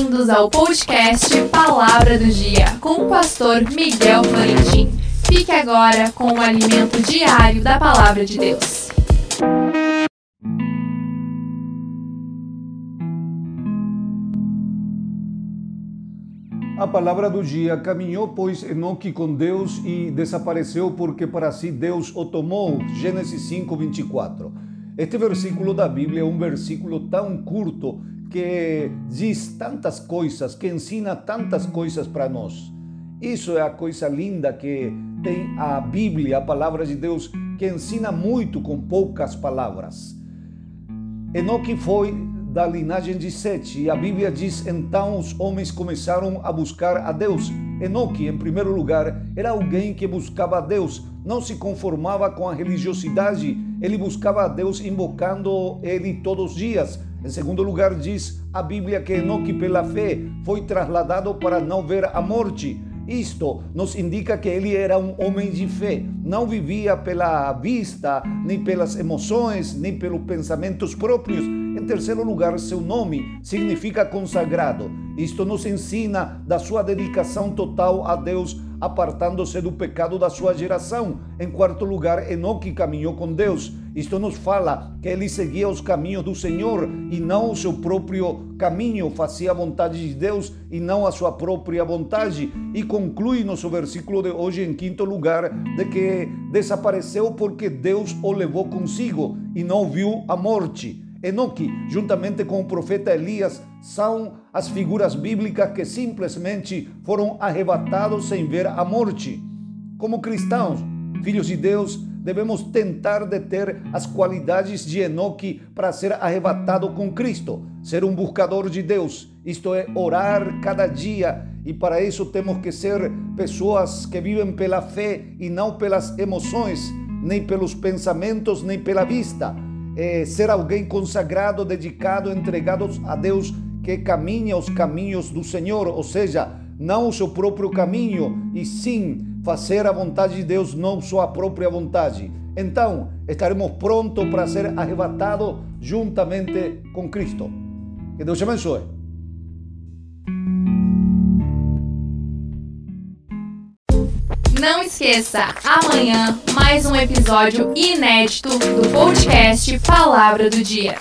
Bem-vindos ao podcast Palavra do Dia com o pastor Miguel Florentin. Fique agora com o alimento diário da Palavra de Deus. A palavra do dia caminhou, pois, Enoque com Deus e desapareceu porque para si Deus o tomou. Gênesis 5, 24. Este versículo da Bíblia é um versículo tão curto que diz tantas coisas, que ensina tantas coisas para nós. Isso é a coisa linda que tem a Bíblia, a palavra de Deus, que ensina muito com poucas palavras. Enoque foi da linhagem de Sete, e a Bíblia diz: então os homens começaram a buscar a Deus. Enoque, em primeiro lugar, era alguém que buscava a Deus, não se conformava com a religiosidade, ele buscava a Deus invocando ele todos os dias em segundo lugar, diz a Bíblia que Enoque, pela fé, foi trasladado para não ver a morte. Isto nos indica que ele era um homem de fé, não vivia pela vista, nem pelas emoções, nem pelos pensamentos próprios. Em terceiro lugar, seu nome significa consagrado. Isto nos ensina da sua dedicação total a Deus apartando-se do pecado da sua geração. Em quarto lugar, Enoque caminhou com Deus. Isto nos fala que ele seguia os caminhos do Senhor e não o seu próprio caminho, fazia a vontade de Deus e não a sua própria vontade. E conclui nosso versículo de hoje, em quinto lugar, de que desapareceu porque Deus o levou consigo e não viu a morte. Enoque, juntamente com o profeta Elias, são as figuras bíblicas que simplesmente foram arrebatados sem ver a morte. Como cristãos, filhos de Deus, devemos tentar deter as qualidades de Enoque para ser arrebatado com Cristo, ser um buscador de Deus, isto é, orar cada dia, e para isso temos que ser pessoas que vivem pela fé e não pelas emoções, nem pelos pensamentos, nem pela vista. É, ser alguém consagrado, dedicado, entregado a Deus, que caminha os caminhos do Senhor, ou seja, não o seu próprio caminho, e sim fazer a vontade de Deus, não sua própria vontade. Então, estaremos prontos para ser arrebatados juntamente com Cristo. Que Deus te abençoe. Não esqueça, amanhã mais um episódio inédito do podcast Palavra do Dia.